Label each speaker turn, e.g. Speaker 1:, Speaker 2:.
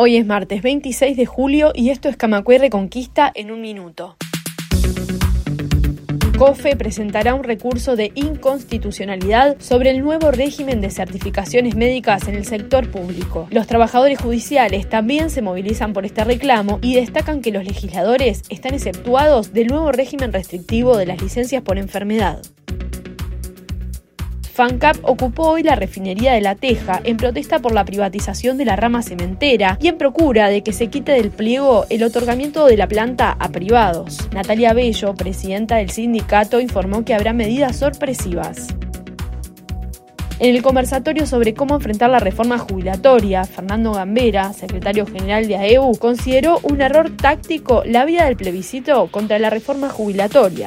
Speaker 1: Hoy es martes 26 de julio y esto es Camacue Reconquista en un minuto. COFE presentará un recurso de inconstitucionalidad sobre el nuevo régimen de certificaciones médicas en el sector público. Los trabajadores judiciales también se movilizan por este reclamo y destacan que los legisladores están exceptuados del nuevo régimen restrictivo de las licencias por enfermedad. FANCAP ocupó hoy la refinería de La Teja en protesta por la privatización de la rama cementera y en procura de que se quite del pliego el otorgamiento de la planta a privados. Natalia Bello, presidenta del sindicato, informó que habrá medidas sorpresivas. En el conversatorio sobre cómo enfrentar la reforma jubilatoria, Fernando Gambera, secretario general de AEU, consideró un error táctico la vía del plebiscito contra la reforma jubilatoria.